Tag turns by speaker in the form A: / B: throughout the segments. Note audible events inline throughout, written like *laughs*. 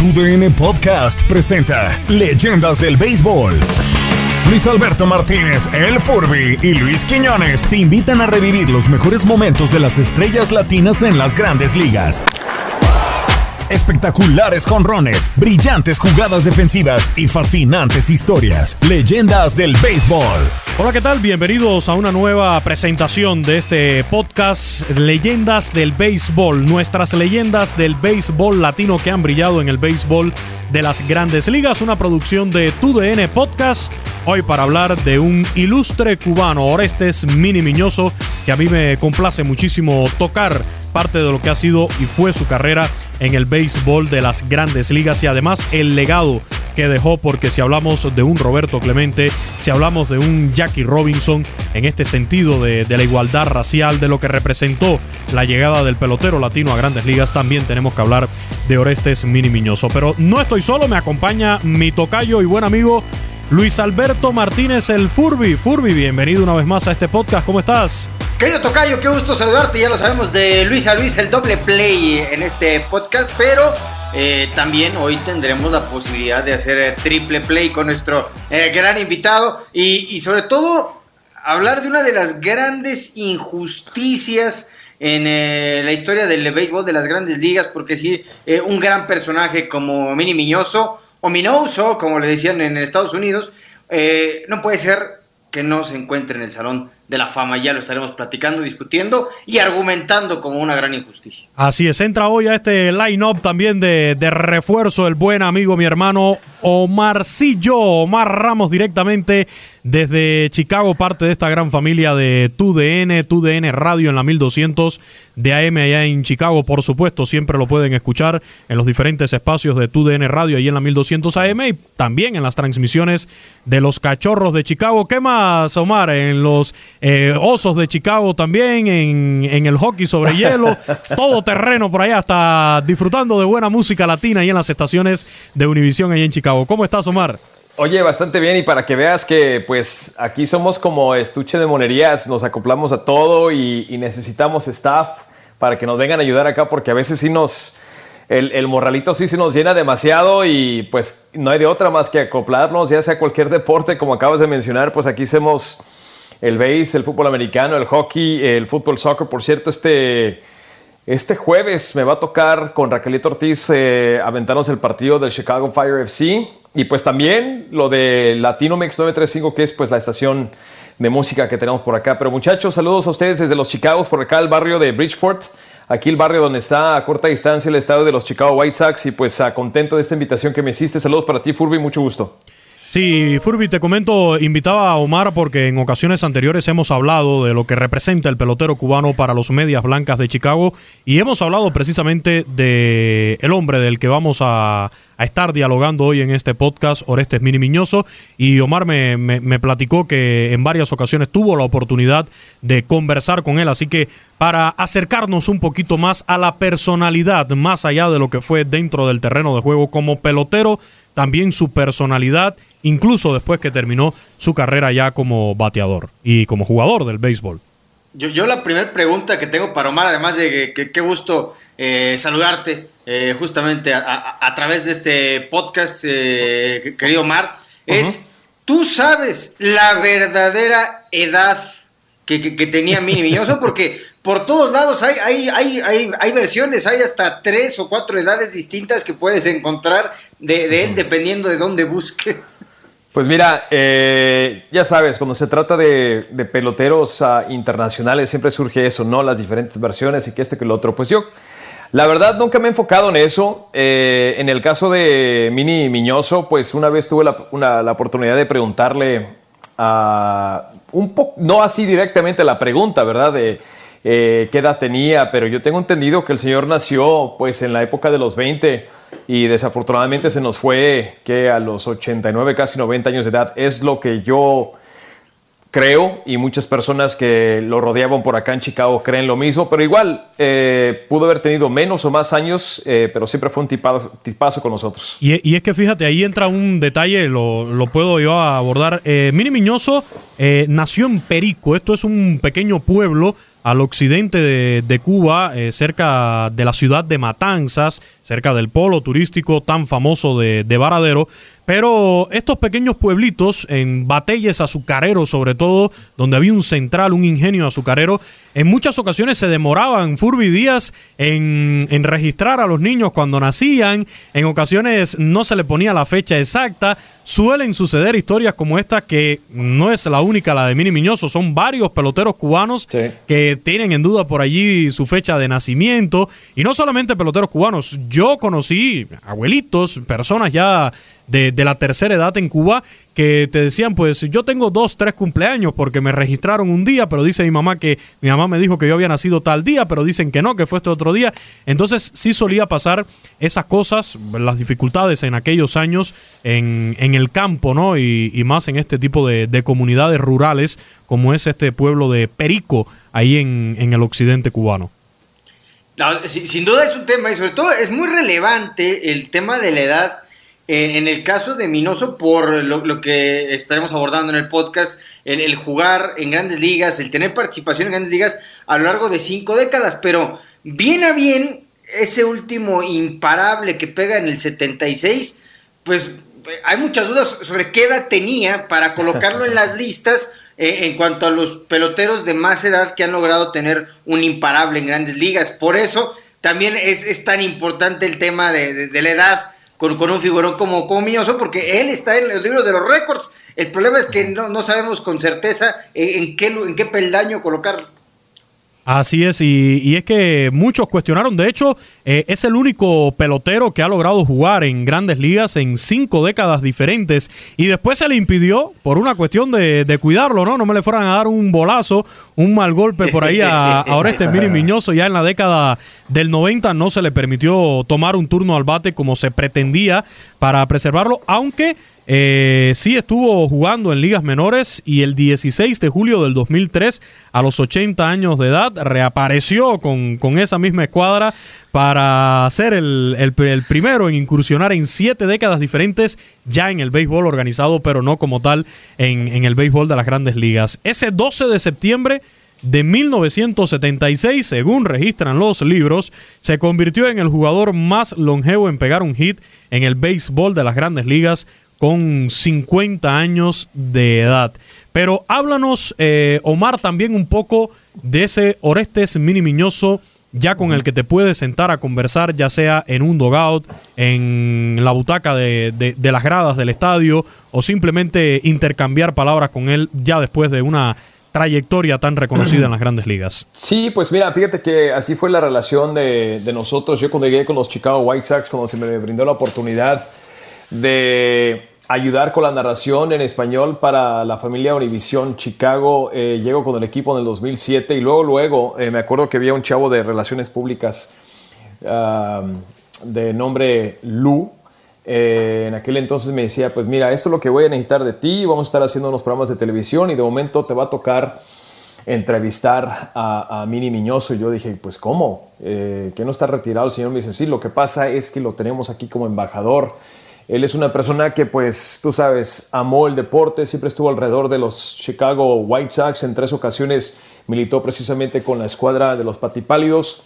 A: TUDN Podcast presenta Leyendas del Béisbol. Luis Alberto Martínez, El Furby y Luis Quiñones te invitan a revivir los mejores momentos de las estrellas latinas en las grandes ligas espectaculares conrones, brillantes jugadas defensivas y fascinantes historias. Leyendas del béisbol.
B: Hola, ¿qué tal? Bienvenidos a una nueva presentación de este podcast Leyendas del béisbol. Nuestras leyendas del béisbol latino que han brillado en el béisbol de las grandes ligas. Una producción de TUDN Podcast. Hoy para hablar de un ilustre cubano, Orestes Mini Miñoso, que a mí me complace muchísimo tocar parte de lo que ha sido y fue su carrera en el béisbol de las grandes ligas y además el legado que dejó porque si hablamos de un Roberto Clemente, si hablamos de un Jackie Robinson en este sentido de, la igualdad racial, de lo que representó la llegada del pelotero latino a grandes ligas, también tenemos que hablar de Orestes Mini Miñoso. Pero no estoy solo, me acompaña mi tocayo y buen amigo Luis Alberto Martínez, el Furby. Furby, bienvenido una vez más a este podcast. ¿Cómo estás?
C: Querido Tocayo, qué gusto saludarte. Ya lo sabemos de Luis a Luis, el doble play en este podcast, pero eh, también hoy tendremos la posibilidad de hacer eh, triple play con nuestro eh, gran invitado y, sobre todo hablar de una de las grandes injusticias en la historia del béisbol de las grandes ligas, porque sí, un gran personaje como Mini Miñoso ominoso, como le decían en Estados Unidos, no puede ser que no se encuentre en el Salón de la Fama. Ya lo estaremos platicando, discutiendo y argumentando como una gran injusticia.
B: Así es, entra hoy a este line-up también de, de, refuerzo el buen amigo, mi hermano Omarcillo, Omar Ramos directamente desde Chicago, parte de esta gran familia de TUDN, TUDN Radio en la 1200 de AM allá en Chicago, por supuesto, siempre lo pueden escuchar en los diferentes espacios de TUDN Radio ahí en la 1200 AM y también en las transmisiones de los Cachorros de Chicago. ¿Qué más, Omar? En los eh, Osos de Chicago también, en, en el hockey sobre hielo, *laughs* todo terreno por allá, hasta disfrutando de buena música latina ahí en las estaciones de Univisión ahí en Chicago. ¿Cómo estás, Omar?
D: Oye, bastante bien y para que veas que pues aquí somos como estuche de monerías, nos acoplamos a todo y, necesitamos staff para que nos vengan a ayudar acá porque a veces sí nos, el, morralito sí se nos llena demasiado y pues no hay de otra más que acoplarnos, ya sea cualquier deporte como acabas de mencionar, pues aquí hacemos el base, el fútbol americano, el hockey, el fútbol soccer, por cierto, este... Este jueves me va a tocar con Raquelito Ortiz eh, aventarnos el partido del Chicago Fire FC y pues también lo de Latino Mix 935, que es pues la estación de música que tenemos por acá. Pero muchachos, saludos a ustedes desde los Chicago, por acá el barrio de Bridgeport. Aquí el barrio donde está a corta distancia el estado de los Chicago White Sox. Y pues contento de esta invitación que me hiciste. Saludos para ti, Furby, mucho gusto.
B: Sí, Furby, te comento, invitaba a Omar porque en ocasiones anteriores hemos hablado de lo que representa el pelotero cubano para los medias blancas de Chicago y hemos hablado precisamente de el hombre del que vamos a, estar dialogando hoy en este podcast, Orestes Mini Miñoso, y Omar me, me, platicó que en varias ocasiones tuvo la oportunidad de conversar con él, así que para acercarnos un poquito más a la personalidad, más allá de lo que fue dentro del terreno de juego como pelotero, también su personalidad incluso después que terminó su carrera ya como bateador y como jugador del béisbol.
C: Yo, yo la primera pregunta que tengo para Omar, además de que qué gusto eh, saludarte eh, justamente a, través de este podcast, eh, querido Omar, es, ¿tú sabes la verdadera edad que, tenía Mini Miñoso? Porque por todos lados hay, hay, hay, hay, hay versiones, hay hasta tres o cuatro edades distintas que puedes encontrar de, él dependiendo de dónde busques.
D: Pues mira, eh, ya sabes, cuando se trata de, peloteros ah, internacionales siempre surge eso, ¿no? Las diferentes versiones y que este que el otro. Pues yo, la verdad, nunca me he enfocado en eso. Eh, en el caso de Mini Miñoso, pues una vez tuve la, oportunidad de preguntarle a un poco, no así directamente la pregunta, ¿verdad? De qué edad tenía, pero yo tengo entendido que el señor nació pues en la época de los 20 y desafortunadamente se nos fue que a los 89, casi 90 años de edad. Es lo que yo creo y muchas personas que lo rodeaban por acá en Chicago creen lo mismo, pero igual eh, pudo haber tenido menos o más años, eh, pero siempre fue un tipazo, con nosotros.
B: Y, es que fíjate, ahí entra un detalle, lo, lo puedo yo abordar. Eh, Mini Miñoso nació en Perico, esto es un pequeño pueblo al occidente de, Cuba, cerca de la ciudad de Matanzas, cerca del polo turístico tan famoso de, de Varadero. Pero estos pequeños pueblitos, en batalles azucareros sobre todo, donde había un central, un ingenio azucarero, en muchas ocasiones se demoraban Furby días en, en, registrar a los niños cuando nacían, en ocasiones no se le ponía la fecha exacta. Suelen suceder historias como esta que no es la única, la de Mini Miñoso, son varios peloteros cubanos que tienen en duda por allí su fecha de nacimiento. Y no solamente peloteros cubanos, yo conocí abuelitos, personas ya de, de, la tercera edad en Cuba que te decían, pues yo tengo dos, tres cumpleaños porque me registraron un día, pero dice mi mamá que mi mamá me dijo que yo había nacido tal día, pero dicen que no, que fue este otro día. Entonces sí solía pasar esas cosas, las dificultades en aquellos años en, en el campo, ¿no? Y, más en este tipo de, de, comunidades rurales como es este pueblo de Perico, ahí en, en el occidente cubano.
C: No, sin, sin duda es un tema y sobre todo es muy relevante el tema de la edad eh, en el caso de Minoso, por lo, que estaremos abordando en el podcast, el, jugar en grandes ligas, el tener participación en grandes ligas a lo largo de cinco décadas, pero bien a bien, ese último imparable que pega en el 76, pues hay muchas dudas sobre qué edad tenía para colocarlo en las *laughs* listas eh, en cuanto a los peloteros de más edad que han logrado tener un imparable en grandes ligas. Por eso también es, tan importante el tema de la edad con, un figurón como, como porque él está en los libros de los récords. El problema es que no, no sabemos con certeza en, qué, en qué peldaño colocarlo.
B: Así es, y, es que muchos cuestionaron, de hecho, eh, es el único pelotero que ha logrado jugar en grandes ligas en cinco décadas diferentes. Y después se le impidió por una cuestión de, cuidarlo, ¿no? No me le fueran a dar un bolazo, un mal golpe por ahí a, a Oreste Miri *laughs* Miñoso, ya en la década del 90 no se le permitió tomar un turno al bate como se pretendía para preservarlo, aunque eh, sí estuvo jugando en ligas menores y el 16 de julio del 2003, a los 80 años de edad, reapareció con, esa misma escuadra para ser el, primero en incursionar en siete décadas diferentes ya en el béisbol organizado, pero no como tal en, en el béisbol de las grandes ligas. Ese 12 de septiembre de 1976, según registran los libros, se convirtió en el jugador más longevo en pegar un hit en el béisbol de las grandes ligas con 50 años de edad. Pero háblanos, eh, Omar, también un poco de ese Orestes Mini Miñoso, ya con el que te puedes sentar a conversar, ya sea en un dogout, en la butaca de, de, las gradas del estadio, o simplemente intercambiar palabras con él ya después de una trayectoria tan reconocida en las grandes ligas.
D: Sí, pues mira, fíjate que así fue la relación de, de nosotros. Yo cuando llegué con los Chicago White Sox, cuando se me brindó la oportunidad de ayudar con la narración en español para la familia Univisión Chicago. Eh, llego con el equipo en el 2007 y luego, luego, eh, me acuerdo que había un chavo de relaciones públicas de nombre Lu. Eh, en aquel entonces me decía, pues mira, esto es lo que voy a necesitar de ti, vamos a estar haciendo unos programas de televisión y de momento te va a tocar entrevistar a, a Mini Miñoso. Y yo dije, pues ¿cómo? ¿Que no está retirado el señor? Me dice, sí, lo que pasa es que lo tenemos aquí como embajador él es una persona que, pues, tú sabes, amó el deporte, siempre estuvo alrededor de los Chicago White Sox. En tres ocasiones militó precisamente con la escuadra de los Patipálidos,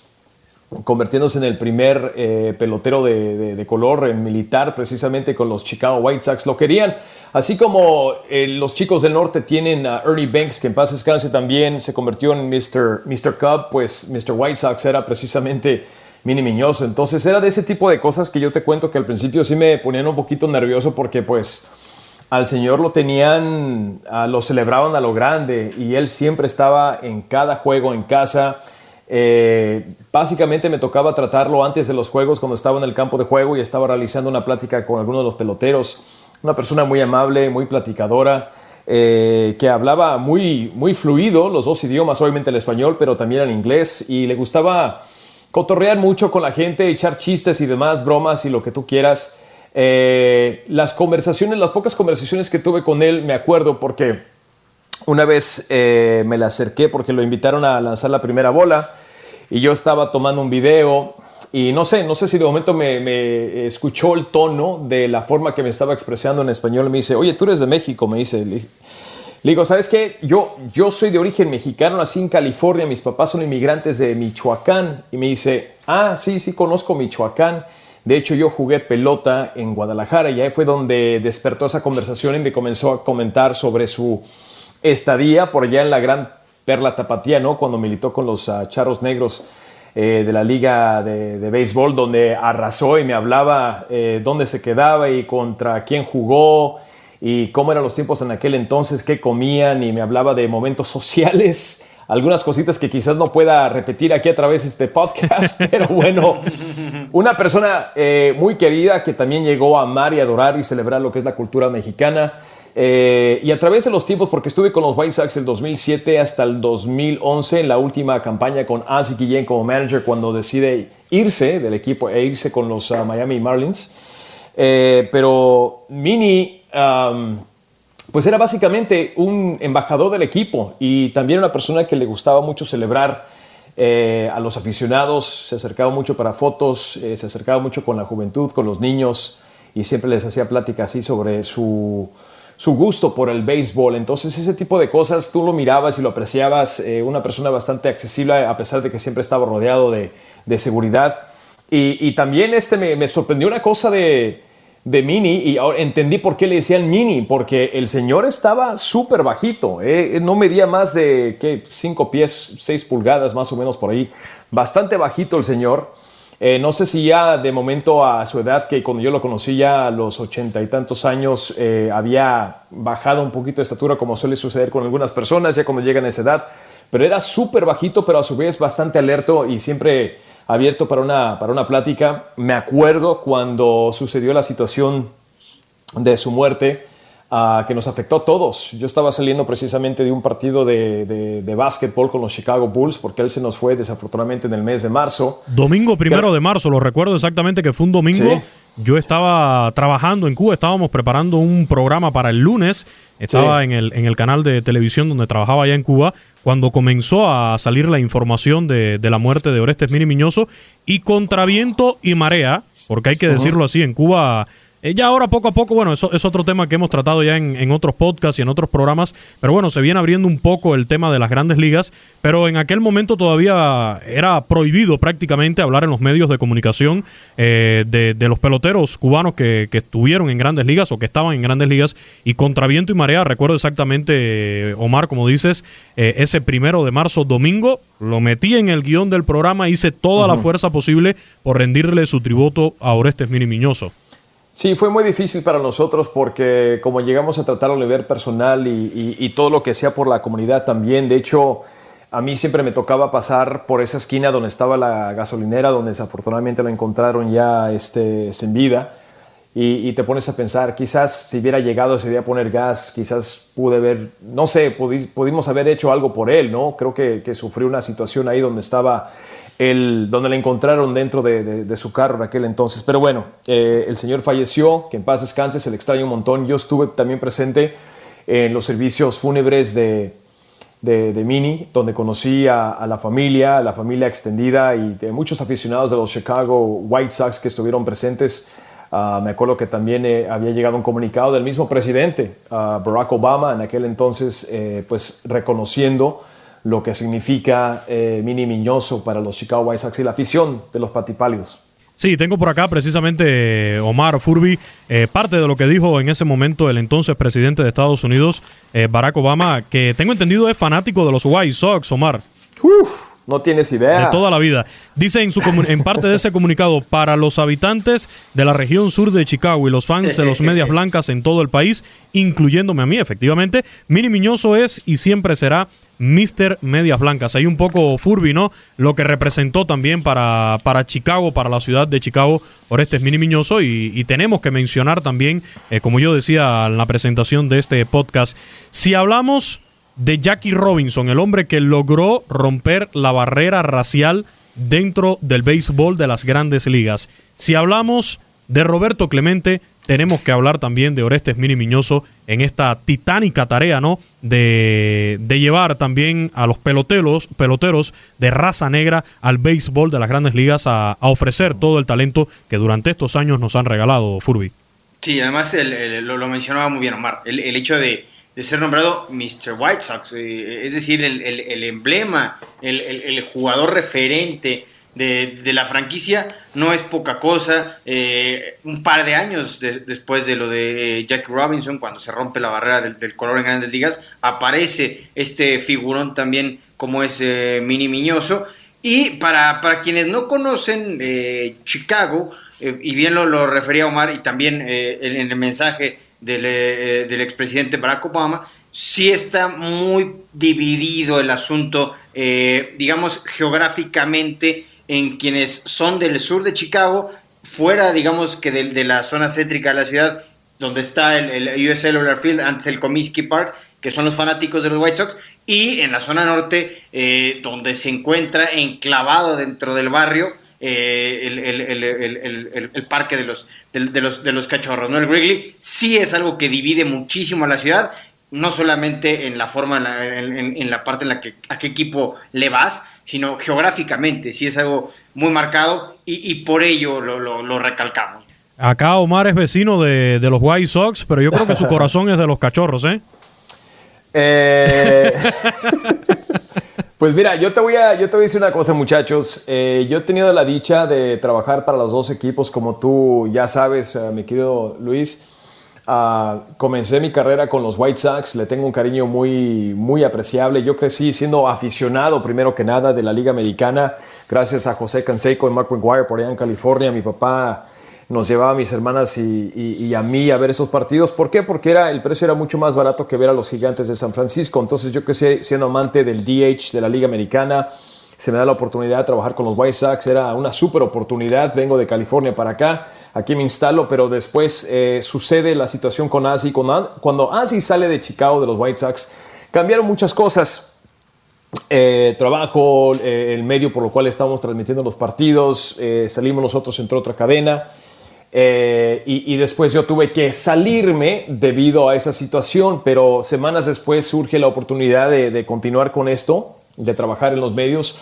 D: convirtiéndose en el primer eh, pelotero de, color en militar, precisamente con los Chicago White Sox. Lo querían, así como eh, los chicos del norte tienen a Ernie Banks, que en paz descanse también, se convirtió en Mr. Mr. Cub, pues Mr. White Sox era precisamente Mini Miñoso. Entonces era de ese tipo de cosas que yo te cuento que al principio sí me ponían un poquito nervioso porque pues al Señor lo tenían, lo celebraban a lo grande y él siempre estaba en cada juego en casa. Eh, básicamente me tocaba tratarlo antes de los juegos cuando estaba en el campo de juego y estaba realizando una plática con algunos de los peloteros. Una persona muy amable, muy platicadora. eh, que hablaba muy, muy fluido los dos idiomas, obviamente el español, pero también el inglés, y le gustaba cotorrear mucho con la gente, echar chistes y demás, bromas y lo que tú quieras. Eh, las conversaciones, las pocas conversaciones que tuve con él, me acuerdo porque una vez eh, me le acerqué porque lo invitaron a lanzar la primera bola y yo estaba tomando un video y no sé, no sé si de momento me, escuchó el tono de la forma que me estaba expresando en español. Me dice, oye, tú eres de México, me dice. Le, digo, ¿sabes qué? Yo, yo soy de origen mexicano, nací en California, mis papás son inmigrantes de Michoacán. Y me dice, ah, sí, sí, conozco Michoacán. De hecho, yo jugué pelota en Guadalajara y ahí fue donde despertó esa conversación y me comenzó a comentar sobre su estadía por allá en la gran Perla Tapatía, ¿no? Cuando militó con los uh, Charros Negros eh, de la liga de, béisbol donde arrasó y me hablaba eh, dónde se quedaba y contra quién jugó y cómo eran los tiempos en aquel entonces, qué comían y me hablaba de momentos sociales, *laughs* algunas cositas que quizás no pueda repetir aquí a través de este podcast, *laughs* pero bueno, una persona eh, muy querida que también llegó a amar y adorar y celebrar lo que es la cultura mexicana. Eh, y a través de los tiempos, porque estuve con los White Sox del 2007 hasta el 2011, en la última campaña con Ozzie Guillén como manager, cuando decide irse del equipo e irse con los uh, Miami Marlins. Eh, pero Mini, pues era básicamente un embajador del equipo y también una persona que le gustaba mucho celebrar eh, a los aficionados, se acercaba mucho para fotos, se acercaba mucho con la juventud, con los niños y siempre les hacía plática así sobre su su gusto por el béisbol. Entonces ese tipo de cosas tú lo mirabas y lo apreciabas, eh, una persona bastante accesible a pesar de que siempre estaba rodeado de, seguridad. Y, también este me, sorprendió una cosa de, Mini y ahora entendí por qué le decían Mini, porque el señor estaba súper bajito, eh, no medía más de 5 pies, 6 pulgadas más o menos por ahí, bastante bajito el señor. Eh, no sé si ya de momento a su edad, que cuando yo lo conocí ya los ochenta y tantos años, eh, había bajado un poquito de estatura, como suele suceder con algunas personas ya cuando llegan a esa edad, pero era súper bajito, pero a su vez bastante alerto y siempre abierto para una, para una plática. Me acuerdo cuando sucedió la situación de su muerte que nos afectó a todos. Yo estaba saliendo precisamente de un partido de, de, básquetbol con los Chicago Bulls porque él se nos fue desafortunadamente en el mes de marzo.
B: Domingo primero de marzo, lo recuerdo exactamente que fue un domingo. Yo estaba trabajando en Cuba, estábamos preparando un programa para el lunes. Estaba en, el, en el canal de televisión donde trabajaba allá en Cuba cuando comenzó a salir la información de, de la muerte de Orestes Mini Miñoso y contra viento y marea, porque hay que decirlo así, en Cuba eh, ya ahora poco a poco, bueno, eso es otro tema que hemos tratado ya en, otros podcasts y en otros programas, pero bueno, se viene abriendo un poco el tema de las grandes ligas, pero en aquel momento todavía era prohibido prácticamente hablar en los medios de comunicación eh, de, los peloteros cubanos que, estuvieron en grandes ligas o que estaban en grandes ligas y contra viento y marea, recuerdo exactamente, Omar, como dices, eh, ese primero de marzo, domingo, lo metí en el guion del programa, hice toda la fuerza posible por rendirle su tributo a Orestes Mini Miñoso.
D: Sí, fue muy difícil para nosotros porque como llegamos a tratar a nivel personal y, todo lo que sea por la comunidad también, de hecho, a mí siempre me tocaba pasar por esa esquina donde estaba la gasolinera, donde desafortunadamente lo encontraron ya este, sin vida. Y, te pones a pensar, quizás si hubiera llegado se iba a poner gas, quizás pude ver, no sé, pudimos haber hecho algo por él, ¿no? Creo que, que sufrió una situación ahí donde estaba el, donde la encontraron dentro de, su carro en aquel entonces. Pero bueno, eh, el señor falleció, que en paz descanse, se le extraña un montón. Yo estuve también presente en los servicios fúnebres de, de, Mini, donde conocí a, la familia, a la familia extendida y de muchos aficionados de los Chicago White Sox que estuvieron presentes. Ah, me acuerdo que también eh, había llegado un comunicado del mismo presidente, Barack Obama, en aquel entonces, eh, pues reconociendo lo que significa eh, Mini Miñoso para los Chicago White Sox y la afición de los patipálidos.
B: Sí, tengo por acá precisamente Omar Furby, eh, parte de lo que dijo en ese momento el entonces presidente de Estados Unidos, eh, Barack Obama, que tengo entendido es fanático de los White Sox, Omar.
D: Uf, No tienes idea.
B: De toda la vida. Dice en, su en parte de ese comunicado, para los habitantes de la región sur de Chicago y los fans de los Medias Blancas en todo el país, incluyéndome a mí, efectivamente, Mini Miñoso es y siempre será Mr. Medias Blancas. Hay un poco Furby, ¿no? Lo que representó también para, para Chicago, para la ciudad de Chicago, Orestes Mini Miñoso. Y, y tenemos que mencionar también, eh, como yo decía en la presentación de este podcast, si hablamos de Jackie Robinson, el hombre que logró romper la barrera racial dentro del béisbol de las grandes ligas. Si hablamos de Roberto Clemente, tenemos que hablar también de Orestes Mini Miñoso en esta titánica tarea, ¿no? De, de, llevar también a los peloteros, peloteros de raza negra al béisbol de las grandes ligas a, a ofrecer todo el talento que durante estos años nos han regalado, Furby.
C: Sí, además lo, lo, mencionaba muy bien Omar, el, el hecho de, de ser nombrado Mr. White Sox, eh, es decir, el, el, el emblema, el, jugador referente de, de, la franquicia, no es poca cosa. Eh, un par de años después de lo de eh, Jack Robinson, cuando se rompe la barrera del, del, color en grandes ligas, aparece este figurón también como es Mini Miñoso. Y para, para quienes no conocen Chicago, y bien lo, lo, refería Omar, y también en el mensaje del, eh, del expresidente Barack Obama, sí está muy dividido el asunto, eh, digamos, geográficamente en quienes son del sur de Chicago, fuera, digamos, que de, de la zona céntrica de la ciudad, donde está el, el US Cellular Field, antes el Comiskey Park, que son los fanáticos de los White Sox, y en la zona norte, eh, donde se encuentra enclavado dentro del barrio, eh, el, el, el, parque de los, de, los, de los cachorros, ¿no? El Wrigley sí es algo que divide muchísimo a la ciudad, no solamente en la forma, en la, parte en la que a qué equipo le vas, sino geográficamente, sí es algo muy marcado y, y por ello lo, lo, lo, recalcamos.
B: Acá Omar es vecino de, de, los White Sox, pero yo creo que su corazón es de los cachorros, ¿eh? *laughs*
D: eh... *laughs* Pues mira, yo te voy a, yo te voy a decir una cosa, muchachos. Eh, yo he tenido la dicha de trabajar para los dos equipos, como tú ya sabes, uh, mi querido Luis. Uh, comencé mi carrera con los White Sox, le tengo un cariño muy, muy apreciable. Yo crecí siendo aficionado, primero que nada, de la Liga Americana, gracias a José Canseco y Mark McGuire por allá en California. Mi papá nos llevaba a mis hermanas y, y, y, a mí a ver esos partidos. ¿Por qué? Porque era, el precio era mucho más barato que ver a los gigantes de San Francisco. Entonces yo sé, siendo amante del DH, de la Liga Americana, se me da la oportunidad de trabajar con los White Sox. Era una súper oportunidad. Vengo de California para acá. Aquí me instalo, pero después eh, sucede la situación con Ozzy. Cuando Ozzy sale de Chicago, de los White Sox, cambiaron muchas cosas. Eh, trabajo, eh, el medio por lo cual estamos transmitiendo los partidos, salimos nosotros entre otra cadena. Eh, y, y, después yo tuve que salirme debido a esa situación, pero semanas después surge la oportunidad de, de continuar con esto, de trabajar en los medios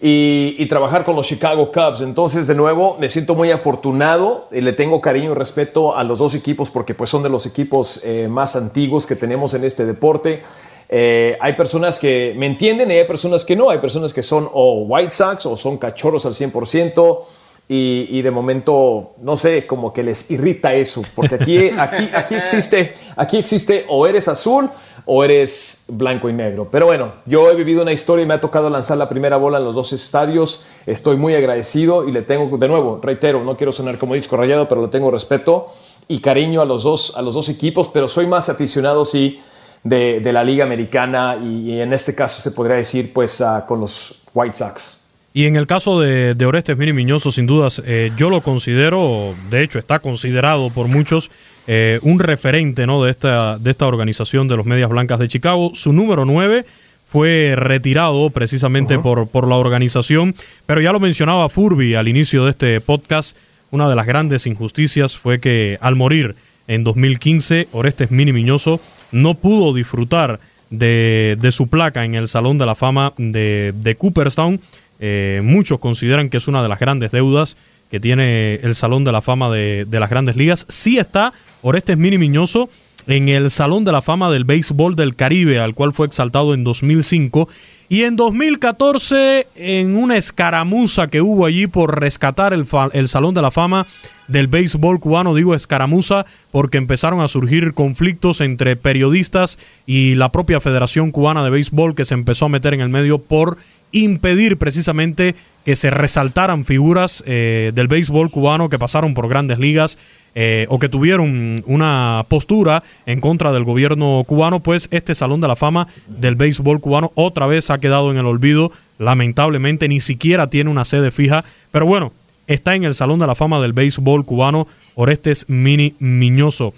D: y, trabajar con los Chicago Cubs. Entonces, de nuevo, me siento muy afortunado, le tengo cariño y respeto a los dos equipos porque pues son de los equipos eh, más antiguos que tenemos en este deporte. Eh, hay personas que me entienden y hay personas que no. Hay personas que son o White Sox o son cachorros al 100%. Y, y, de momento, no sé, como que les irrita eso, porque aquí, aquí, aquí, existe, aquí existe o eres azul o eres blanco y negro. Pero bueno, yo he vivido una historia y me ha tocado lanzar la primera bola en los dos estadios. Estoy muy agradecido y le tengo, de nuevo, reitero, no quiero sonar como disco rayado, pero le tengo respeto y cariño a los dos, a los dos equipos, pero soy más aficionado, sí, de, la Liga Americana y, en este caso se podría decir, pues, uh, con los White Sox.
B: Y en el caso de, de Orestes Mini Miñoso, sin dudas, eh, yo lo considero, de hecho está considerado por muchos eh, un referente ¿no? de, esta, de esta organización de los Medias Blancas de Chicago. Su número 9 fue retirado precisamente uh -huh. por, por la organización, pero ya lo mencionaba Furby al inicio de este podcast, una de las grandes injusticias fue que al morir en 2015, Orestes Mini Miñoso no pudo disfrutar de, de su placa en el Salón de la Fama de, de Cooperstown, eh, muchos consideran que es una de las grandes deudas que tiene el Salón de la Fama de, de las Grandes Ligas. Sí está Orestes Mini Miñoso en el Salón de la Fama del Béisbol del Caribe, al cual fue exaltado en 2005. Y en 2014, en una escaramuza que hubo allí por rescatar el, el Salón de la Fama del béisbol cubano, digo escaramuza, porque empezaron a surgir conflictos entre periodistas y la propia Federación Cubana de Béisbol que se empezó a meter en el medio por impedir precisamente que se resaltaran figuras eh, del béisbol cubano que pasaron por grandes ligas eh, o que tuvieron una postura en contra del gobierno cubano, pues este Salón de la Fama del béisbol cubano otra vez ha quedado en el olvido. Lamentablemente ni siquiera tiene una sede fija, pero bueno, está en el Salón de la Fama del béisbol cubano Orestes Mini Miñoso.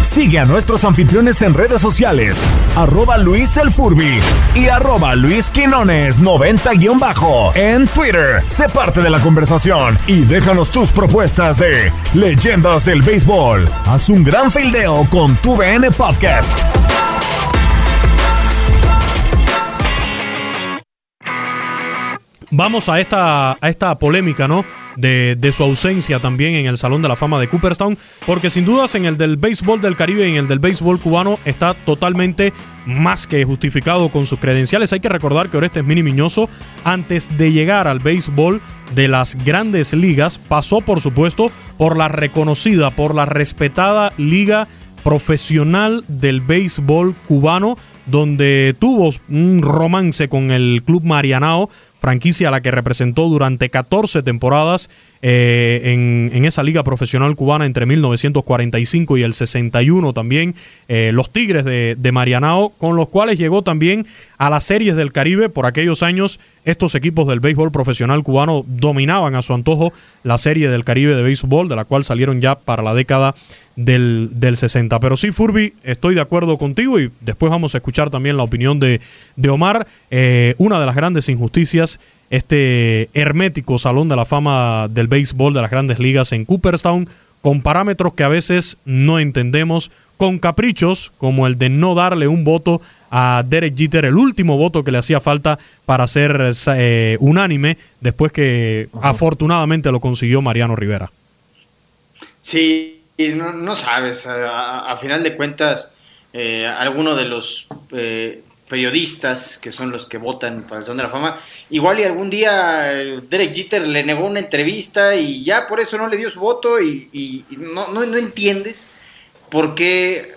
A: Sigue a nuestros anfitriones en redes sociales, arroba Luis El Furby y arroba Luis Quinones 90-bajo en Twitter. Sé parte de la conversación y déjanos tus propuestas de leyendas del béisbol. Haz un gran fildeo con tu VN Podcast.
B: Vamos a esta, a esta polémica, ¿no? De, su ausencia también en el Salón de la Fama de Cooperstown, porque sin dudas en el del béisbol del Caribe y en el del béisbol cubano está totalmente más que justificado con sus credenciales. Hay que recordar que Orestes Mini Miñoso, antes de llegar al béisbol de las grandes ligas, pasó por supuesto por la reconocida, por la respetada liga profesional del béisbol cubano, donde tuvo un romance con el Club Marianao, franquicia a la que representó durante 14 temporadas eh, en, esa liga profesional cubana entre 1945 y el 61 también, eh, los Tigres de, de, Marianao, con los cuales llegó también a las series del Caribe. Por aquellos años, estos equipos del béisbol profesional cubano dominaban a su antojo la serie del Caribe de béisbol, de la cual salieron ya para la década del, del 60. Pero sí, Furby, estoy de acuerdo contigo y después vamos a escuchar también la opinión de, de Omar. Eh, una de las grandes injusticias este hermético Salón de la Fama del Béisbol de las Grandes Ligas en Cooperstown, con parámetros que a veces no entendemos, con caprichos como el de no darle un voto a Derek Jeter, el último voto que le hacía falta para ser eh, unánime, después que afortunadamente lo consiguió Mariano Rivera.
C: Sí, no, sabes, a, final de cuentas, eh, alguno de los eh, periodistas, que son los que votan para el Salón de la Fama, igual y algún día eh, Derek Jeter le negó una entrevista y ya por eso no le dio su voto y, no, no, entiendes por qué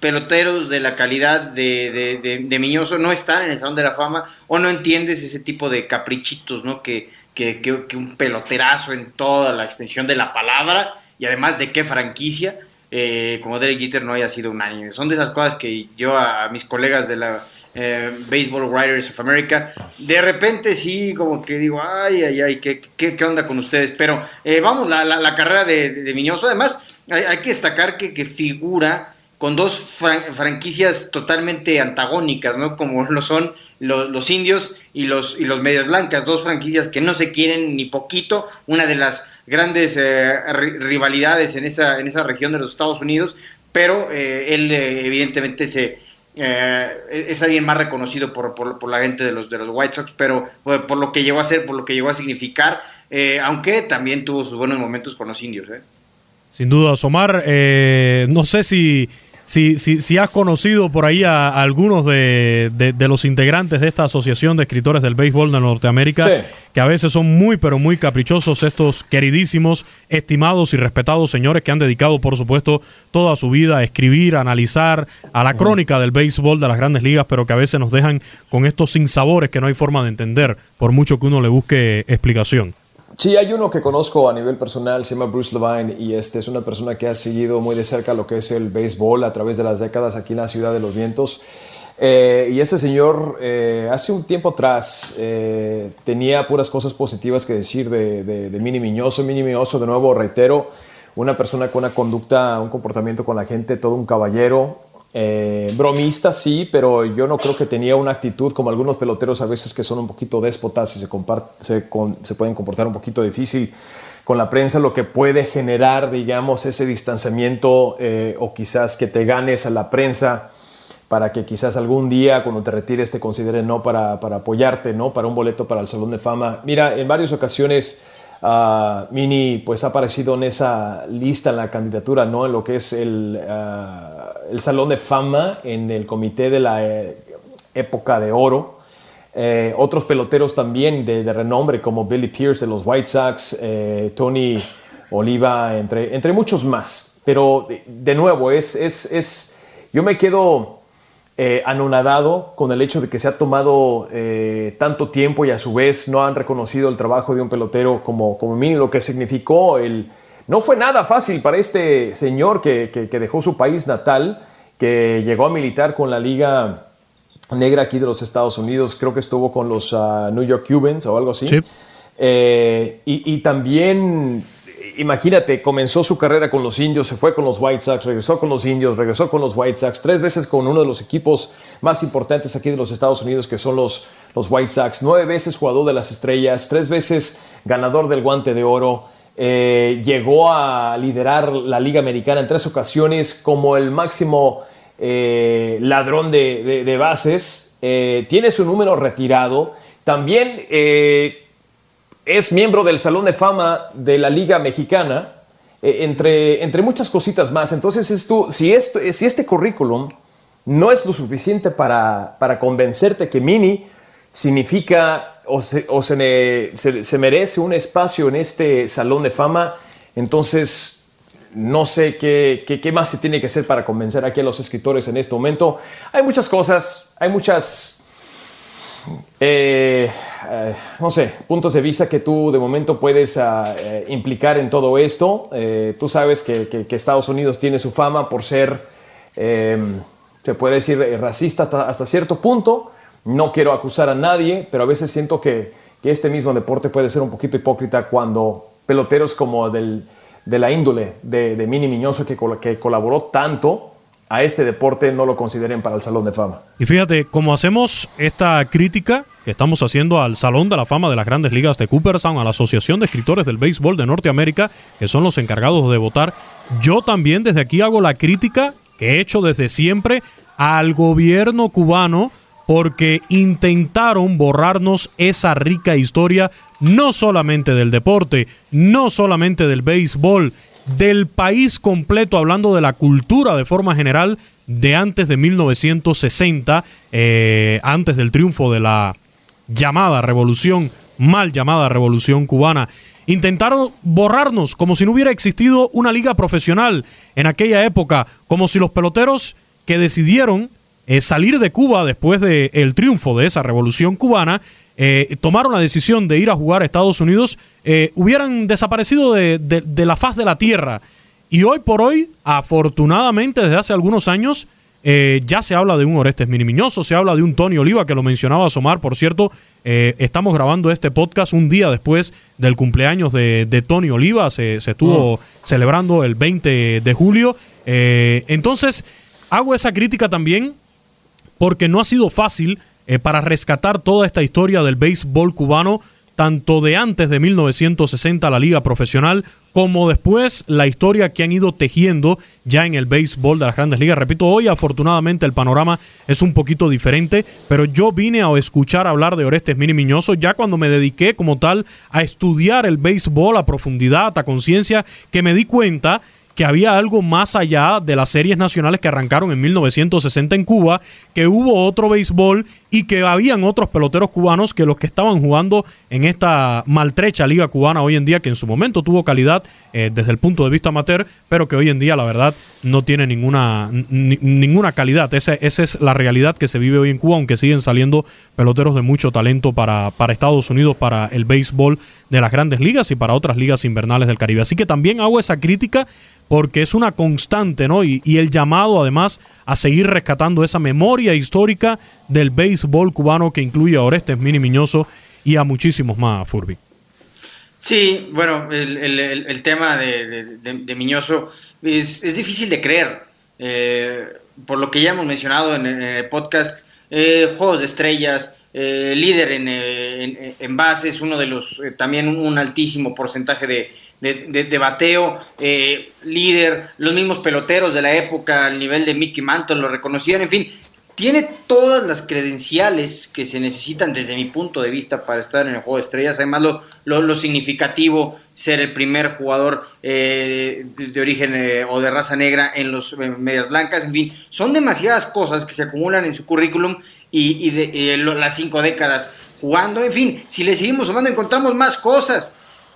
C: peloteros de la calidad de, de, Miñoso no están en el Salón de la Fama o no entiendes ese tipo de caprichitos, ¿no? Que, que, que, un peloterazo en toda la extensión de la palabra y además de qué franquicia. Eh, como Derek Jeter no haya sido un año. Son de esas cosas que yo a mis colegas de la eh, Baseball Writers of America. De repente sí, como que digo, ay, ay, ay, ¿qué, qué, onda con ustedes? Pero eh, vamos, la, la, carrera de, de, Miñoso, además, hay, que destacar que, que figura con dos franquicias totalmente antagónicas, ¿no? Como *laughs* lo son los, indios y los, y los medias blancas, dos franquicias que no se quieren ni poquito, una de las grandes eh, rivalidades en esa, en esa región de los Estados Unidos, pero él evidentemente se, eh, es alguien más reconocido por, por, la gente de los, de los White Sox, pero eh, por lo que llegó a ser, por lo que llegó a significar, eh, aunque también tuvo sus buenos momentos con los indios.
B: Sin duda, Somar, no sé si si, si, si has conocido por ahí a, algunos de, los integrantes de esta asociación de escritores del béisbol de Norteamérica, que a veces son muy, pero muy caprichosos, estos queridísimos, estimados y respetados señores que han dedicado, por supuesto, toda su vida a escribir, a analizar, a la crónica del béisbol de las grandes ligas, pero que a veces nos dejan con estos sinsabores que no hay forma de entender, por mucho que uno le busque explicación.
D: Sí, hay uno que conozco a nivel personal, se llama Bruce Levine y este es una persona que ha seguido muy de cerca lo que es el béisbol a través de las décadas aquí en la Ciudad de los Vientos. Eh, y ese señor eh, hace un tiempo atrás eh, tenía puras cosas positivas que decir de, de, de Mini Miñoso. Mini Miñoso, de nuevo, reitero, una persona con una conducta, un comportamiento con la gente, todo un caballero, eh, bromista, sí, pero yo no creo que tenía una actitud como algunos peloteros a veces que son un poquito déspotas y se, se, pueden comportar un poquito difícil con la prensa, lo que puede generar, digamos, ese distanciamiento eh, o quizás que te ganes a la prensa para que quizás algún día cuando te retires te considere no para, para apoyarte, ¿no? Para un boleto para el Salón de Fama. Mira, en varias ocasiones uh, Mini pues ha aparecido en esa lista, en la candidatura, ¿no? En lo que es el... Uh, el Salón de Fama en el comité de la eh, época de oro. eh, otros peloteros también de, renombre como Billy Pierce de los White Sox, eh, Tony Oliva, entre, entre muchos más. Pero de, nuevo, es, es, es, yo me quedo anonadado con el hecho de que se ha tomado tanto tiempo y a su vez no han reconocido el trabajo de un pelotero como, como mí, lo que significó el... No fue nada fácil para este señor que, que dejó su país natal, que llegó a militar con la liga negra aquí de los Estados Unidos, creo que estuvo con los ah, New York Cubans o algo así. Eh, y, también, imagínate, comenzó su carrera con los indios, se fue con los White Sox, regresó con los indios, regresó con los White Sox, tres veces con uno de los equipos más importantes aquí de los Estados Unidos, que son los, los White Sox, nueve veces jugador de las estrellas, tres veces ganador del guante de oro. Eh, llegó a liderar la Liga Americana en tres ocasiones como el máximo eh, ladrón de, bases, eh, tiene su número retirado, también es miembro del Salón de Fama de la Liga Mexicana, entre, entre muchas cositas más. Entonces, esto, si, esto, si este currículum no es lo suficiente para, para convencerte que Mini significa o, se, se, merece un espacio en este Salón de Fama, entonces no sé qué, qué, más se tiene que hacer para convencer aquí a los escritores en este momento. Hay muchas cosas, hay muchas, eh, eh, no sé, puntos de vista que tú de momento puedes ah, eh, implicar en todo esto. tú sabes que, que, Estados Unidos tiene su fama por ser, se puede decir, racista hasta, hasta, cierto punto. No quiero acusar a nadie, pero a veces siento que, que este mismo deporte puede ser un poquito hipócrita cuando peloteros como del de la índole de, de Mini Miñoso que, que colaboró tanto a este deporte no lo consideren para el Salón de Fama.
B: Y fíjate, como hacemos esta crítica que estamos haciendo al Salón de la Fama de las Grandes Ligas de Cooperstown, a la Asociación de Escritores del Béisbol de Norteamérica, que son los encargados de votar, yo también desde aquí hago la crítica que he hecho desde siempre al gobierno cubano porque intentaron borrarnos esa rica historia, no solamente del deporte, no solamente del béisbol, del país completo, hablando de la cultura de forma general, de antes de 1960, eh, antes del triunfo de la llamada revolución, mal llamada revolución cubana. Intentaron borrarnos como si no hubiera existido una liga profesional en aquella época, como si los peloteros que decidieron eh, salir de Cuba después del triunfo de esa revolución cubana, eh, tomaron la decisión de ir a jugar a Estados Unidos, eh, hubieran desaparecido de, la faz de la tierra. Y hoy por hoy, afortunadamente, desde hace algunos años, ya se habla de un Orestes Minimiñoso, se habla de un Tony Oliva, que lo mencionaba Somar, por cierto, estamos grabando este podcast un día después del cumpleaños de, Tony Oliva, se, estuvo mm. celebrando el 20 de julio. entonces, hago esa crítica también porque no ha sido fácil eh, para rescatar toda esta historia del béisbol cubano, tanto de antes de 1960 la liga profesional, como después la historia que han ido tejiendo ya en el béisbol de las grandes ligas. Repito, hoy afortunadamente el panorama es un poquito diferente, pero yo vine a escuchar hablar de Orestes Mini Miñoso ya cuando me dediqué como tal a estudiar el béisbol a profundidad, a conciencia, que me di cuenta que había algo más allá de las series nacionales que arrancaron en 1960 en Cuba, que hubo otro béisbol y que habían otros peloteros cubanos que los que estaban jugando en esta maltrecha liga cubana hoy en día, que en su momento tuvo calidad eh, desde el punto de vista amateur, pero que hoy en día la verdad no tiene ninguna, ninguna calidad. Esa, esa, es la realidad que se vive hoy en Cuba, aunque siguen saliendo peloteros de mucho talento para, para Estados Unidos, para el béisbol de las grandes ligas y para otras ligas invernales del Caribe. Así que también hago esa crítica porque es una constante, ¿no? Y, el llamado además a seguir rescatando esa memoria histórica del béisbol cubano que incluye a Orestes Mini Miñoso y a muchísimos más, Furby.
C: Sí, bueno, el, tema de, Miñoso es, difícil de creer. Eh, por lo que ya hemos mencionado en, el podcast, eh, Juegos de Estrellas, eh, líder en, en, bases, uno de los, también un altísimo porcentaje de, de, bateo, eh, líder, los mismos peloteros de la época al nivel de Mickey Mantle lo reconocían, en fin, tiene todas las credenciales que se necesitan desde mi punto de vista para estar en el juego de estrellas. Además, lo, lo, significativo, ser el primer jugador eh, de, origen eh, o de raza negra en los eh, medias blancas. En fin, son demasiadas cosas que se acumulan en su currículum y, de, las cinco décadas jugando. En fin, si le seguimos sumando, encontramos más cosas.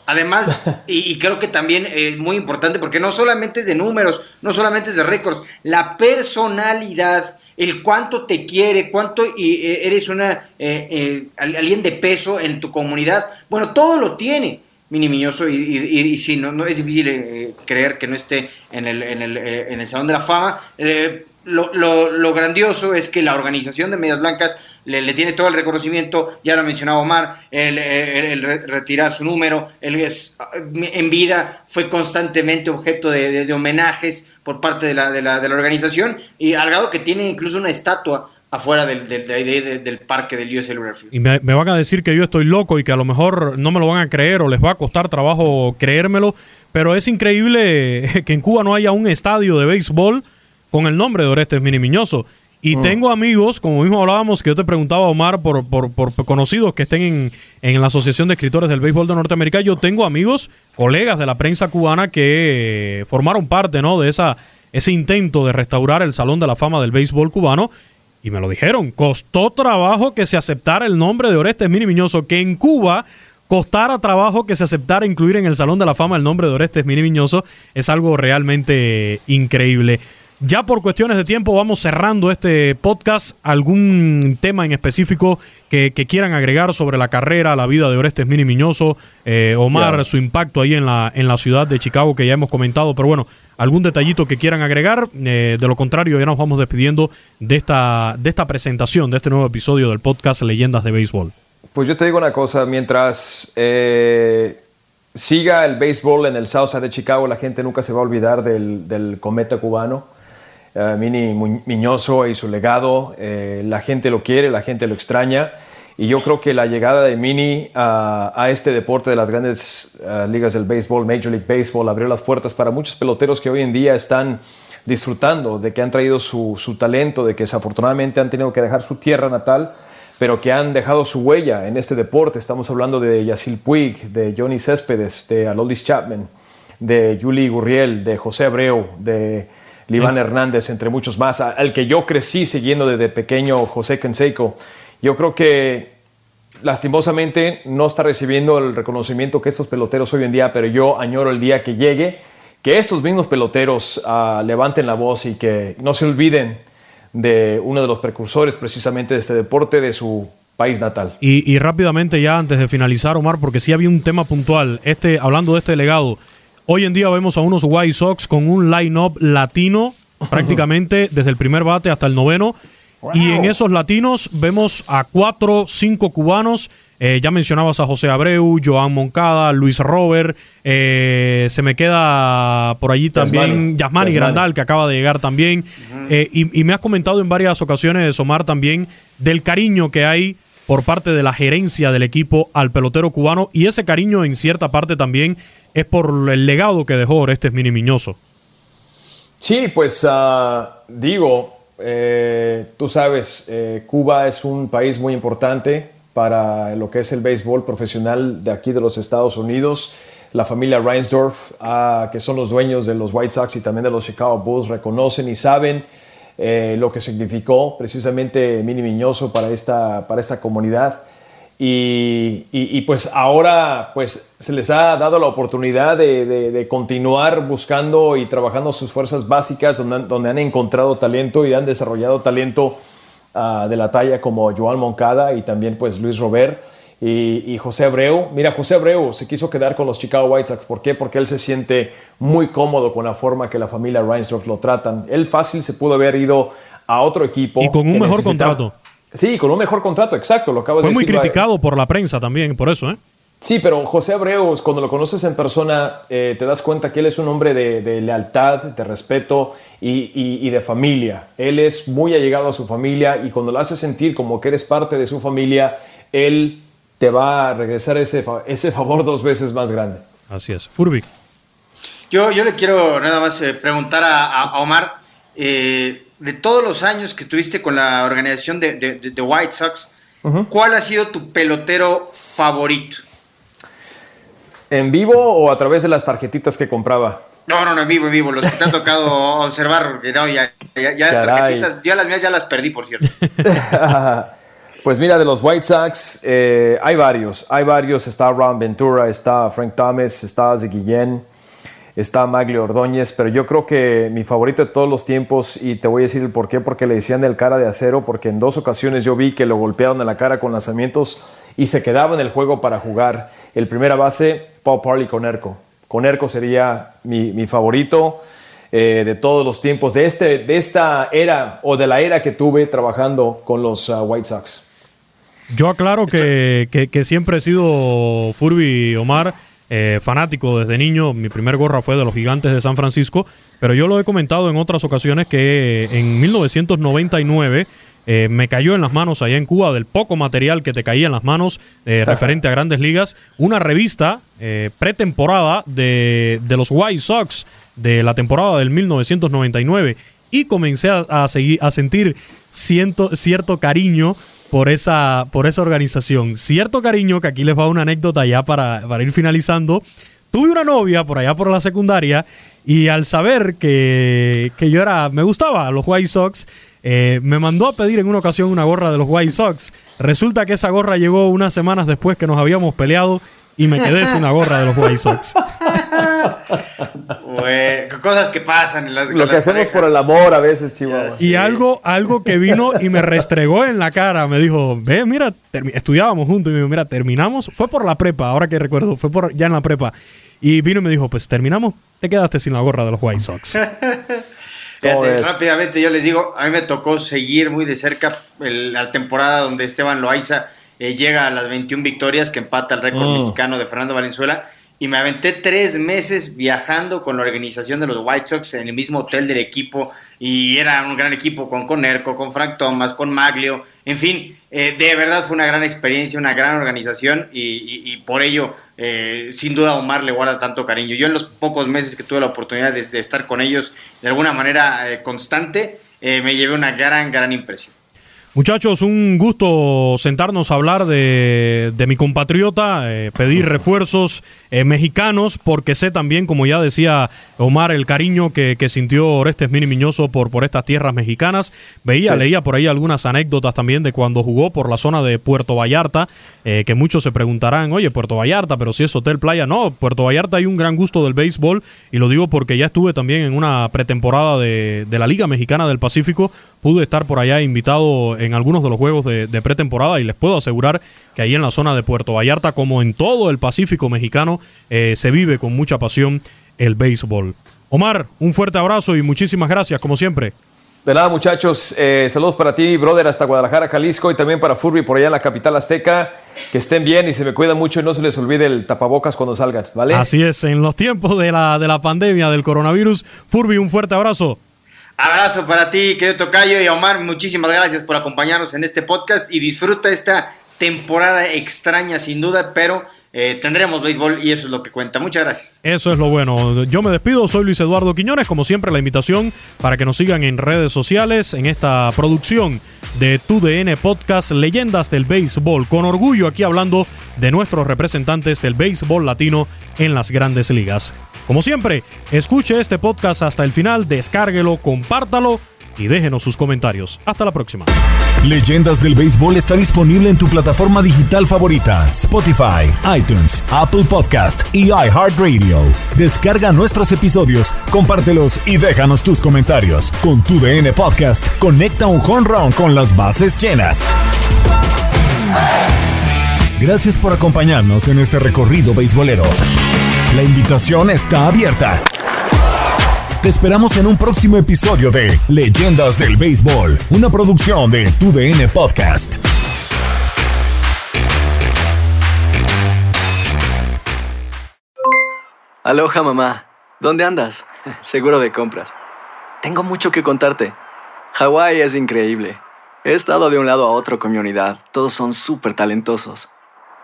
C: Además, *laughs* y, creo que también es muy importante porque no solamente es de números, no solamente es de récords, la personalidad el cuánto te quiere, cuánto eh, eres una eh, eh, alguien de peso en tu comunidad. Bueno, todo lo tiene Mini Miñoso y, y, no, no, es difícil creer que no esté en el, en el, en el Salón de la Fama. Lo, lo, grandioso es que la organización de Medias Blancas le, tiene todo el reconocimiento, ya lo mencionaba Omar, el, retirar su número, él es, en vida fue constantemente objeto de homenajes, por parte de la, de la, de la organización y al grado que tiene incluso una estatua afuera del, del, del, parque del USL
B: Y me, van a decir que yo estoy loco y que a lo mejor no me lo van a creer o les va a costar trabajo creérmelo, pero es increíble *laughs* que en Cuba no haya un estadio de béisbol con el nombre de Orestes Mini Miñoso. Y mm. tengo amigos, como mismo hablábamos, que yo te preguntaba, Omar, por, por, por conocidos que estén en, en, la Asociación de Escritores del Béisbol de Norteamérica. Yo tengo amigos, colegas de la prensa cubana que eh, formaron parte ¿no? de esa, ese intento de restaurar el Salón de la Fama del Béisbol cubano. Y me lo dijeron, costó trabajo que se aceptara el nombre de Orestes Mini Miñoso, que en Cuba costara trabajo que se aceptara incluir en el Salón de la Fama el nombre de Orestes Mini Miñoso, es algo realmente increíble. Ya por cuestiones de tiempo vamos cerrando este podcast. ¿Algún tema en específico que, quieran agregar sobre la carrera, la vida de Orestes Mini Miñoso, eh, Omar, su impacto ahí en la, en la ciudad de Chicago que ya hemos comentado? Pero bueno, algún detallito que quieran agregar. Eh, de lo contrario, ya nos vamos despidiendo de esta, de esta presentación, de este nuevo episodio del podcast Leyendas de Béisbol.
D: Pues yo te digo una cosa, mientras eh, siga el béisbol en el Southside de Chicago, la gente nunca se va a olvidar del, del cometa cubano. Eh, Mini Miñoso y su legado. Eh, la gente lo quiere, la gente lo extraña. Y yo creo que la llegada de Mini a, este deporte de las grandes eh, ligas del béisbol, Major League Baseball, abrió las puertas para muchos peloteros que hoy en día están disfrutando de que han traído su, talento, de que desafortunadamente han tenido que dejar su tierra natal, pero que han dejado su huella en este deporte. Estamos hablando de Yacil Puig, de Johnny Céspedes, de Alolis Chapman, de Julie Gurriel, de José Abreu, de Iván Hernández, entre muchos más, al que yo crecí siguiendo desde pequeño, José Canseco. Yo creo que lastimosamente no está recibiendo el reconocimiento que estos peloteros hoy en día, pero yo añoro el día que llegue, que estos mismos peloteros ah, levanten la voz y que no se olviden de uno de los precursores precisamente de este deporte, de su país natal.
B: Y, y rápidamente ya antes de finalizar, Omar, porque sí había un tema puntual, este, hablando de este legado, Hoy en día vemos a unos White Sox con un line-up latino *laughs* prácticamente desde el primer bate hasta el noveno. Y en esos latinos vemos a cuatro, cinco cubanos. Eh, ya mencionabas a José Abreu, Joan Moncada, Luis Robert. Eh, se me queda por allí también Yasmani, Grandal, que acaba de llegar también. Eh, y, y, me has comentado en varias ocasiones, Omar, también del cariño que hay por parte de la gerencia del equipo al pelotero cubano. Y ese cariño en cierta parte también es por el legado que dejó Orestes Mini Miñoso.
D: Sí, pues ah, digo, eh, tú sabes, eh, Cuba es un país muy importante para lo que es el béisbol profesional de aquí de los Estados Unidos. La familia Reinsdorf, ah, que son los dueños de los White Sox y también de los Chicago Bulls, reconocen y saben eh, lo que significó precisamente Mini Miñoso para esta, para esta comunidad. Y, pues ahora pues se les ha dado la oportunidad de, continuar buscando y trabajando sus fuerzas básicas donde, donde han encontrado talento y han desarrollado talento ah, de la talla como Joan Moncada y también pues Luis Robert y, José Abreu. Mira, José Abreu se quiso quedar con los Chicago White Sox. ¿Por qué? Porque él se siente muy cómodo con la forma que la familia Reinsdorf lo tratan. Él fácil se pudo haber ido a otro equipo.
B: Y con un mejor contrato.
D: Sí, con un mejor contrato, exacto, lo acabas
B: Fue de muy criticado por la prensa también, por eso, ¿eh?
D: Sí, pero José Abreu, cuando lo conoces en persona, eh, te das cuenta que él es un hombre de, lealtad, de respeto y, de familia. Él es muy allegado a su familia y cuando lo haces sentir como que eres parte de su familia, él te va a regresar ese, ese favor dos veces más grande.
B: Así es. Furby.
C: Yo, yo le quiero nada más eh, preguntar a, Omar. Eh, de todos los años que tuviste con la organización de, de, White Sox, ¿cuál ha sido tu pelotero favorito?
D: ¿En vivo o a través de las tarjetitas que compraba?
C: No, no, no, en vivo, en vivo. Los que te han tocado *laughs* observar, no, ya, ya, ya, tarjetitas, ya las mías ya las perdí, por cierto. *laughs*
D: pues mira, de los White Sox eh, hay varios. Hay varios. Está Ron Ventura, está Frank Thomas, está Guillén, está Maglio Ordóñez. Pero yo creo que mi favorito de todos los tiempos, y te voy a decir el por qué, porque le decían el cara de acero, porque en dos ocasiones yo vi que lo golpearon en la cara con lanzamientos y se quedaba en el juego para jugar. El primera base, Paul Parley con Erco. Con Erco sería mi, favorito eh, de todos los tiempos, de, este, de esta era o de la era que tuve trabajando con los uh, White Sox.
B: Yo aclaro que, siempre he sido Furby Omar. Eh, fanático desde niño, mi primer gorra fue de los gigantes de San Francisco, pero yo lo he comentado en otras ocasiones que en 1999 eh, me cayó en las manos allá en Cuba del poco material que te caía en las manos eh, *laughs* referente a grandes ligas, una revista eh, pretemporada de, de, los White Sox de la temporada del 1999 y comencé a, seguir, a sentir cierto cariño por esa, por esa organización. Cierto cariño, que aquí les va una anécdota ya para, para ir finalizando. Tuve una novia por allá por la secundaria y al saber que, que yo era, me gustaba los White Sox, eh, me mandó a pedir en una ocasión una gorra de los White Sox. Resulta que esa gorra llegó unas semanas después que nos habíamos peleado y me quedé sin una gorra de los White Sox. *laughs* *laughs*
C: cosas que pasan en las
D: Lo que hacemos por el amor a veces, Chihuahua.
B: Y algo, algo que vino y me restregó en la cara. Me dijo, ve, mira, estudiábamos juntos y me dijo, mira, terminamos. Fue por la prepa, ahora que recuerdo, fue por ya en la prepa. Y vino y me dijo, pues terminamos, te quedaste sin la gorra de los White Sox. *laughs*
C: rápidamente yo les digo, a mí me tocó seguir muy de cerca la temporada donde Esteban Loaiza eh, llega a las 21 victorias que empata el récord mm. mexicano de Fernando Valenzuela y me aventé tres meses viajando con la organización de los White Sox en el mismo hotel del equipo y era un gran equipo con Conerco, con Frank Thomas, con Maglio, en fin, eh, de verdad fue una gran experiencia, una gran organización y, por ello eh, sin duda Omar le guarda tanto cariño. Yo en los pocos meses que tuve la oportunidad de, estar con ellos de alguna manera eh, constante, me llevé una gran, gran impresión.
B: Muchachos, un gusto sentarnos a hablar de, mi compatriota, eh, pedir refuerzos eh, mexicanos, porque sé también, como ya decía Omar, el cariño que, sintió Orestes Mini Miñoso por, por estas tierras mexicanas. Veía, leía por ahí algunas anécdotas también de cuando jugó por la zona de Puerto Vallarta, eh, que muchos se preguntarán, oye, Puerto Vallarta, pero si es hotel playa. No, Puerto Vallarta hay un gran gusto del béisbol, y lo digo porque ya estuve también en una pretemporada de, de la Liga Mexicana del Pacífico, pude estar por allá invitado en algunos de los juegos de, pretemporada y les puedo asegurar que ahí en la zona de Puerto Vallarta, como en todo el Pacífico mexicano, eh, se vive con mucha pasión el béisbol. Omar, un fuerte abrazo y muchísimas gracias, como siempre.
D: De nada, muchachos. Eh, saludos para ti, brother, hasta Guadalajara, Jalisco, y también para Furby por allá en la capital azteca. Que estén bien y se me cuidan mucho y no se les olvide el tapabocas cuando salgan, ¿vale?
B: Así es, en los tiempos de la, de la pandemia del coronavirus. Furby, un fuerte abrazo.
C: Abrazo para ti, querido Tocayo y Omar. Muchísimas gracias por acompañarnos en este podcast y disfruta esta temporada extraña sin duda, pero eh, tendremos béisbol y eso es lo que cuenta. Muchas gracias.
B: Eso es lo bueno. Yo me despido, soy Luis Eduardo Quiñones. Como siempre, la invitación para que nos sigan en redes sociales en esta producción de TUDN Podcast Leyendas del Béisbol. Con orgullo aquí hablando de nuestros representantes del béisbol latino en las grandes ligas. Como siempre, escuche este podcast hasta el final, descárguelo, compártalo y déjenos sus comentarios. Hasta la próxima.
A: Leyendas del Béisbol está disponible en tu plataforma digital favorita, Spotify, iTunes, Apple Podcast y iHeartRadio. Descarga nuestros episodios, compártelos y déjanos tus comentarios. Con tu DN Podcast, conecta un home run con las bases llenas. Gracias por acompañarnos en este recorrido beisbolero. La invitación está abierta. Te esperamos en un próximo episodio de Leyendas del Béisbol, una producción de TUDN Podcast.
E: Aloha mamá, ¿dónde andas? *laughs* Seguro de compras. Tengo mucho que contarte. Hawái es increíble. He estado de un lado a otro con mi unidad. Todos son súper talentosos.